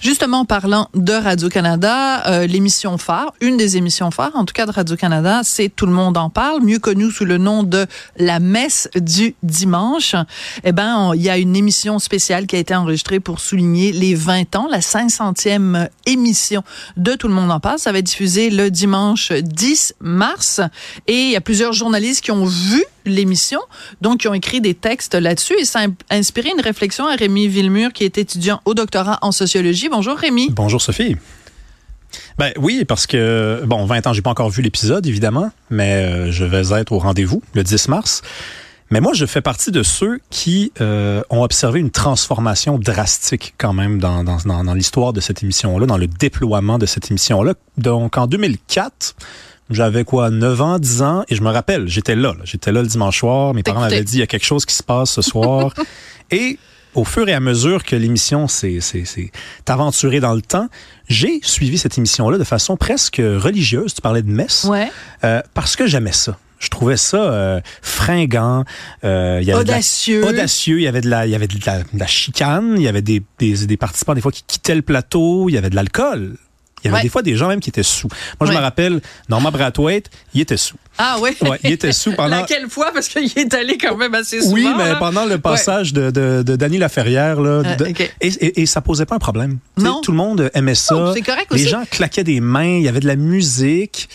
Justement, parlant de Radio-Canada, euh, l'émission phare, une des émissions phares, en tout cas de Radio-Canada, c'est Tout le monde en parle, mieux connu sous le nom de La messe du dimanche. Eh ben, il y a une émission spéciale qui a été enregistrée pour souligner les 20 ans, la 500e émission de Tout le monde en parle. Ça va être diffusé le dimanche 10 mars et il y a plusieurs journalistes qui ont vu l'émission, donc qui ont écrit des textes là-dessus et ça a inspiré une réflexion à Rémi Villemur qui est étudiant au doctorat en sociologie. Bonjour Rémi. Bonjour Sophie. Ben oui, parce que, bon, 20 ans, j'ai pas encore vu l'épisode, évidemment, mais euh, je vais être au rendez-vous le 10 mars. Mais moi, je fais partie de ceux qui euh, ont observé une transformation drastique quand même dans, dans, dans, dans l'histoire de cette émission-là, dans le déploiement de cette émission-là. Donc, en 2004, j'avais quoi, 9 ans, 10 ans, et je me rappelle, j'étais là, j'étais là le dimanche soir, mes parents m'avaient dit, il y a quelque chose qui se passe ce soir. et au fur et à mesure que l'émission s'est aventurée dans le temps, j'ai suivi cette émission-là de façon presque religieuse. Tu parlais de messe. Ouais. Euh, parce que j'aimais ça. Je trouvais ça euh, fringant. Euh, il y avait audacieux. audacieux. Il y avait de la, il y avait de la, de la chicane. Il y avait des, des, des participants des fois qui quittaient le plateau. Il y avait de l'alcool. Il y avait des fois des gens même qui étaient sous. Moi, je me rappelle, Norman Brathwaite, il était sous. Ah oui? Ouais, il était sous pendant... Laquelle fois? Parce qu'il est allé quand même assez souvent. Oui, mais pendant le passage de, de, de Danny Laferrière, là, ah, et, et, et, ça posait pas un problème. Non. tout le monde aimait ça. Oh, c'est correct aussi. Les gens claquaient des mains, il y avait de la musique.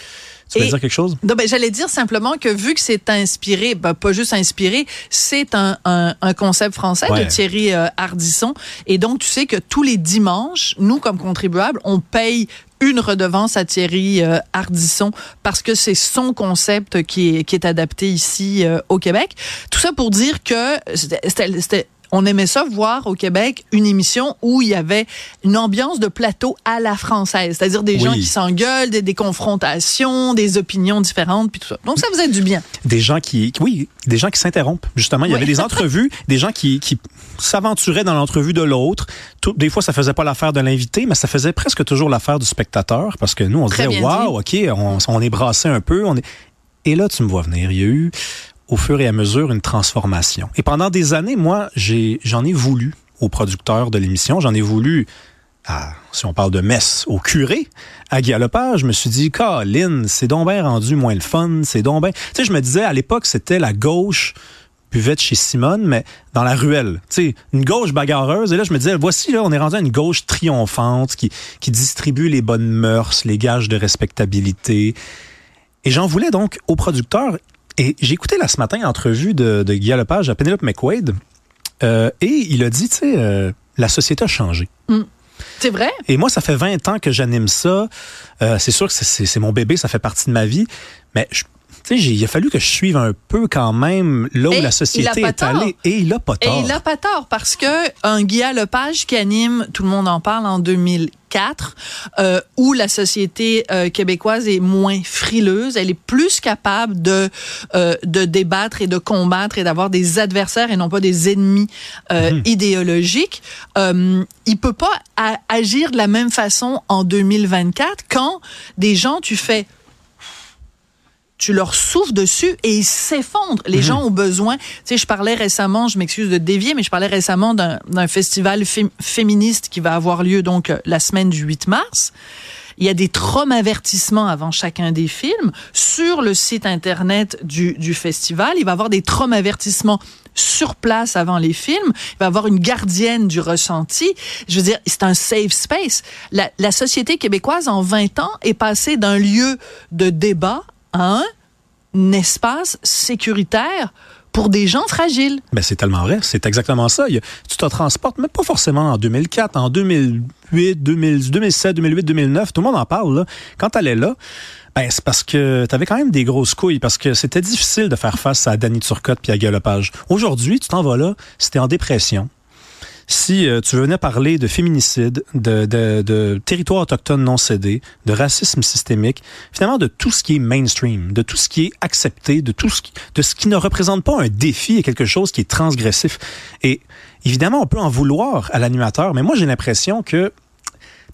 Tu veux dire quelque chose? Non, ben, j'allais dire simplement que vu que c'est inspiré, ben, pas juste inspiré, c'est un, un, un, concept français de Thierry euh, Ardisson. Et donc, tu sais que tous les dimanches, nous, comme contribuables, on paye une redevance à Thierry euh, Ardisson parce que c'est son concept qui est, qui est adapté ici euh, au Québec. Tout ça pour dire que c'était on aimait ça voir au Québec une émission où il y avait une ambiance de plateau à la française, c'est-à-dire des gens qui s'engueulent, des, des, confrontations, des opinions différentes, puis tout ça. Donc ça faisait du bien. Des gens qui, oui, des gens qui s'interrompent. Justement, il y avait des entrevues, des gens qui, qui s'aventuraient dans l'entrevue de l'autre. Des fois, ça faisait pas l'affaire de l'invité, mais ça faisait presque toujours l'affaire du spectateur, parce que nous, on se disait, waouh, ok, on, on est brassé un peu, on est. Et là, tu me vois venir. Il y a eu au fur et à mesure une transformation. Et pendant des années, moi, j'en ai, voulu aux producteurs de l'émission, j'en ai voulu à, si on parle de messe, au curé, à Guy Je me suis dit, Colin, c'est donc bien rendu moins le fun, c'est donc bien... Tu sais, je me disais, à l'époque, c'était la gauche buvette chez Simone, mais dans la ruelle. Tu sais, une gauche bagarreuse. Et là, je me disais, voici, là, on est rendu à une gauche triomphante qui, qui distribue les bonnes mœurs, les gages de respectabilité. Et j'en voulais donc aux producteurs et j'ai écouté là ce matin l'entrevue de, de Guy Lepage à Penelope McQuaid. Euh, et il a dit, tu sais, euh, la société a changé. Mm. C'est vrai? Et moi, ça fait 20 ans que j'anime ça. Euh, c'est sûr que c'est mon bébé, ça fait partie de ma vie. Mais je, tu sais, il a fallu que je suive un peu quand même là où la société est allée. Et il a pas tort. Et il a pas tort parce que un Guy Lepage qui anime, tout le monde en parle en 2000 euh, où la société euh, québécoise est moins frileuse, elle est plus capable de euh, de débattre et de combattre et d'avoir des adversaires et non pas des ennemis euh, mhm. idéologiques. Euh, il peut pas agir de la même façon en 2024 quand des gens tu fais tu leur souffles dessus et ils s'effondrent. Les mhm. gens ont besoin. Tu sais, je parlais récemment, je m'excuse de dévier, mais je parlais récemment d'un festival féministe qui va avoir lieu donc euh, la semaine du 8 mars. Il y a des traumas-avertissements avant chacun des films. Sur le site Internet du, du festival, il va y avoir des traumas-avertissements sur place avant les films. Il va y avoir une gardienne du ressenti. Je veux dire, c'est un safe space. La, la société québécoise, en 20 ans, est passée d'un lieu de débat un espace sécuritaire pour des gens fragiles. Ben c'est tellement vrai, c'est exactement ça. tu te transportes, mais pas forcément en 2004, en 2008, 2007, 2008, 2009, tout le monde en parle. Là. Quand tu allais là, ben, c'est parce que tu avais quand même des grosses couilles, parce que c'était difficile de faire face à Danny Turcotte puis à Galopage. Aujourd'hui, tu t'en vas là, c'était en dépression, si euh, tu venais parler de féminicide, de, de, de territoire autochtone non cédé, de racisme systémique, finalement de tout ce qui est mainstream, de tout ce qui est accepté, de tout ce qui, de ce qui ne représente pas un défi et quelque chose qui est transgressif. Et évidemment, on peut en vouloir à l'animateur, mais moi j'ai l'impression que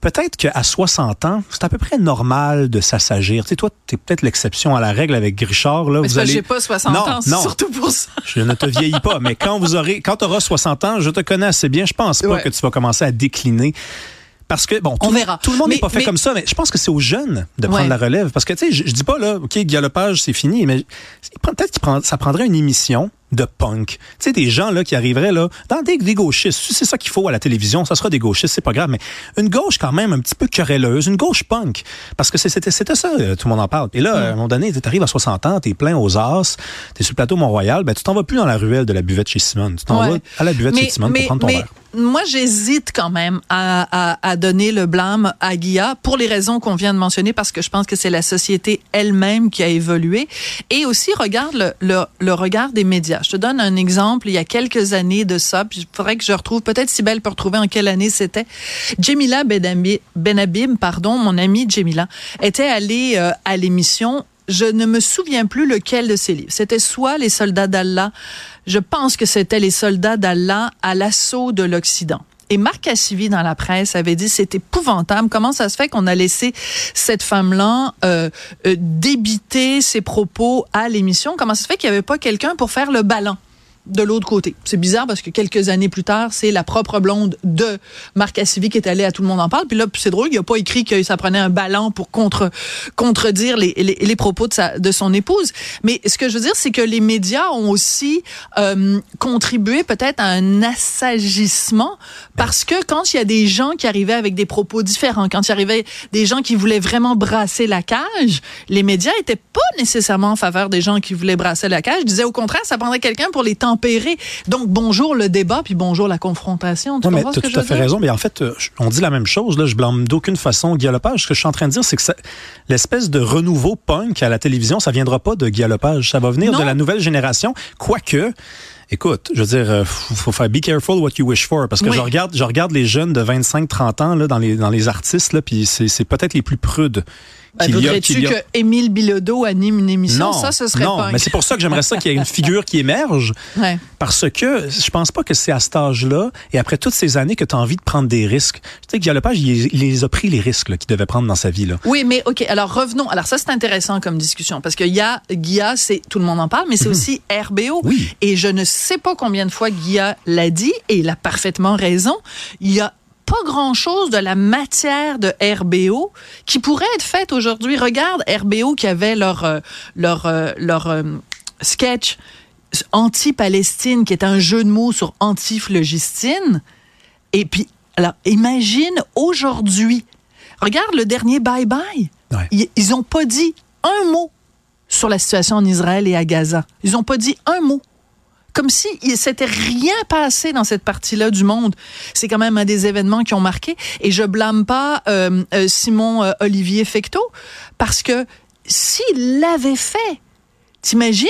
peut-être qu'à 60 ans, c'est à peu près normal de s'assagir. Tu sais, toi, t'es peut-être l'exception à la règle avec Richard. Là, Mais vous allez... j'ai pas 60 Non, ans, c'est non. surtout pour ça. Je ne te vieillis pas, mais quand vous aurez, quand tu auras 60 ans, je te connais assez bien. Je pense pas Ouais. que tu vas commencer à décliner. Parce que, bon, tout, On verra. tout le monde n'est pas fait mais- comme ça, mais je pense que c'est aux jeunes de prendre Ouais. la relève. Parce que, tu sais, je, je dis pas, là, OK, Guy Lepage, c'est fini, mais peut-être que ça prendrait une émission de punk. Tu sais, des gens, là, qui arriveraient, là, dans des, des gauchistes. C'est ça qu'il faut à la télévision, ça sera des gauchistes, c'est pas grave, mais une gauche, quand même, un petit peu querelleuse, une gauche punk. Parce que c'était c'était ça, euh, tout le monde en parle. Et là, à un moment donné, t'arrives à 60 ans, t'es plein aux as, t'es sur le plateau Mont-Royal, ben, tu t'en vas plus dans la ruelle de la buvette chez Simone. Tu t'en Ouais. vas à la buvette chez Simone pour prendre ton mais verre. Moi, j'hésite quand même à, à, à donner le blâme à Guilla pour les raisons qu'on vient de mentionner, parce que je pense que c'est la société elle-même qui a évolué. Et aussi, regarde le, le, le regard des médias. Je te donne un exemple. Il y a quelques années de ça, puis il faudrait que je retrouve, peut-être Sibelle peut retrouver en quelle année c'était. Jamila Benabim, pardon, mon amie Jamila, était allée euh, à l'émission je ne me souviens plus lequel de ces livres. C'était soit Les soldats d'Allah, je pense que c'était Les soldats d'Allah à l'assaut de l'Occident. Et Marc Cassivi dans la presse avait dit c'est épouvantable. Comment ça se fait qu'on a laissé cette femme-là euh, euh, débiter ses propos à l'émission? Comment ça se fait qu'il n'y avait pas quelqu'un pour faire le ballon? De l'autre côté. C'est bizarre parce que quelques années plus tard, c'est la propre blonde de Marc Cassivi qui est allée à Tout le monde en parle. Puis là, c'est drôle, il a pas écrit que ça prenait un ballon pour contre, contredire les, les, les propos de, sa, de son épouse. Mais ce que je veux dire, c'est que les médias ont aussi euh, contribué peut-être à un assagissement parce que quand il y a des gens qui arrivaient avec des propos différents, quand il y arrivait des gens qui voulaient vraiment brasser la cage, les médias étaient pas nécessairement en faveur des gens qui voulaient brasser la cage. Ils disaient au contraire, ça prendrait quelqu'un pour les Donc bonjour le débat, puis bonjour la confrontation. Tu Oui, mais comprends tu ce as que tout je à fait raison. Mais en fait, euh, on dit la même chose. Là, je blâme d'aucune façon Guy Lepage. Ce que je suis en train de dire, c'est que l'espèce de renouveau punk à la télévision, ça viendra pas de Guy Lepage. Ça va venir Non. de la nouvelle génération. Quoique, écoute, je veux dire, euh, faut, faire be careful what you wish for. Parce que Oui. je regarde, je regarde les jeunes de 25-30 ans là, dans, les, dans les artistes, là, puis c'est c'est peut-être les plus prudes. A- Voudrais-tu a- que Émile Bilodeau anime une émission? non, ça, ce serait non, punk. mais c'est pour ça que j'aimerais ça qu'il y ait une figure qui émerge. Ouais. Parce que je pense pas que c'est à cet âge-là et après toutes ces années que tu as envie de prendre des risques. Tu sais, Guy Lepage, il, il les a pris les risques qu'il devait prendre dans sa vie. Là. Oui, mais OK. Alors, revenons. Alors, ça, c'est intéressant comme discussion parce qu'il y a Guilla, c'est tout le monde en parle, mais c'est aussi RBO. Mhm. Oui. Et je ne sais pas combien de fois Guilla l'a dit et il a parfaitement raison. Il y a pas grand-chose de la matière de RBO qui pourrait être faite aujourd'hui. Regarde RBO qui avait leur euh, leur euh, leur euh, sketch anti-Palestine qui est un jeu de mots sur anti-phlogistine. Et puis, alors, imagine aujourd'hui. Regarde le dernier Bye Bye. Ouais. Ils, ils ont pas dit un mot sur la situation en Israël et à Gaza. Ils ont pas dit un mot. Comme si il s'était rien passé dans cette partie-là du monde. C'est quand même un des événements qui ont marqué. Et je blâme pas euh, euh, Simon euh, Olivier Fecteau parce que s'il l'avait fait, t'imagines?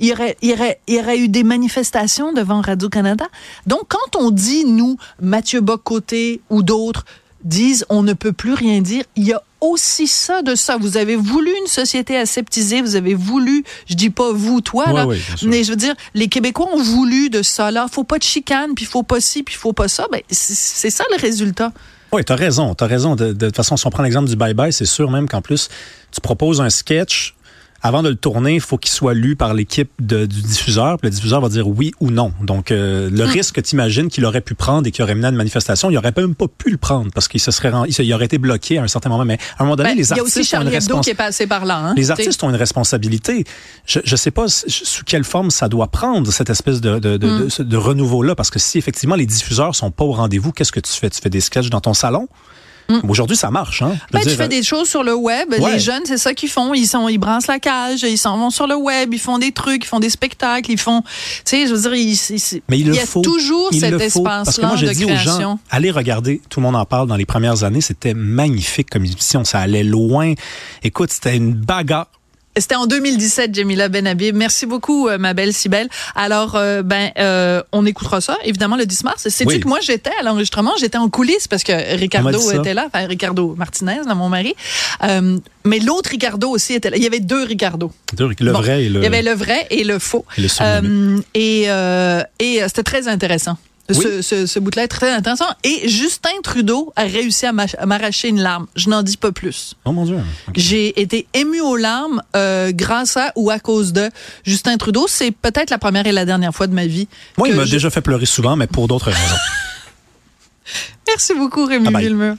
Il y, aurait, il, aurait, il y aurait eu des manifestations devant Radio-Canada. Donc, quand on dit, nous, Mathieu Bocoté ou d'autres, disent on ne peut plus rien dire, il y a aussi ça de ça. Vous avez voulu une société aseptisée, vous avez voulu, je dis pas vous, toi, Ouais, là, mais je veux dire, les Québécois ont voulu de ça, là. Faut pas de chicane, puis faut pas ci, puis faut pas ça. Ben, c'est ça le résultat. Oui, tu as raison. Tu as raison. De, de toute façon, si on prend l'exemple du bye-bye, c'est sûr même qu'en plus, tu proposes un sketch. Avant de le tourner, il faut qu'il soit lu par l'équipe du diffuseur. Puis le diffuseur va dire oui ou non. Donc, euh, le risque que tu imagines qu'il aurait pu prendre et qui aurait mené à une manifestation, il aurait même pas pu le prendre parce qu'il se serait rend- il, aurait été bloqué à un certain moment. Mais à un moment donné, Ben, les il y a artistes aussi Charlie Hebdo qui est passé par là. Hein? Les artistes ont une responsabilité. Je ne sais pas sous quelle forme ça doit prendre, cette espèce de, de, de, de- de renouveau-là. Parce que si effectivement les diffuseurs sont pas au rendez-vous, qu'est-ce que tu fais? Tu fais des sketchs dans ton salon? Aujourd'hui, ça marche. Hein? Ben, tu dire, fais des choses sur le web. Ouais. Les jeunes, c'est ça qu'ils font. Ils sont, ils brassent la cage, ils s'en vont sur le web, ils font des trucs, ils font des spectacles, ils font, tu sais, je veux dire, ils- ils- Mais il, y a faut. toujours il cet espace-là moi, je de dis aux gens, allez regarder, tout le monde en parle dans les premières années, c'était magnifique comme émission, ça allait loin. Écoute, c'était une bagarre. C'était en 2017, Jamila Benhabib. Merci beaucoup, euh, ma belle Cybelle. Alors, euh, ben, euh, on écoutera ça, évidemment, le 10 mars. Oui. que moi, j'étais à l'enregistrement, j'étais en coulisses parce que Ricardo était là, enfin, Ricardo Martinez, là, mon mari. Euh, mais l'autre Ricardo aussi était là. Il y avait deux Ricardo. Le Bon, vrai et le. Il y avait le vrai et le faux. Et le et euh, et c'était très intéressant. Ce, ce, ce bout-là est très intéressant. Et Justin Trudeau a réussi à m'arracher une larme. Je n'en dis pas plus. Oh mon Dieu. J'ai été ému aux larmes euh, grâce à ou à cause de Justin Trudeau. C'est peut-être la première et la dernière fois de ma vie. Moi, il m'a déjà fait pleurer souvent, mais pour d'autres raisons. Merci beaucoup, Rémi Villemur.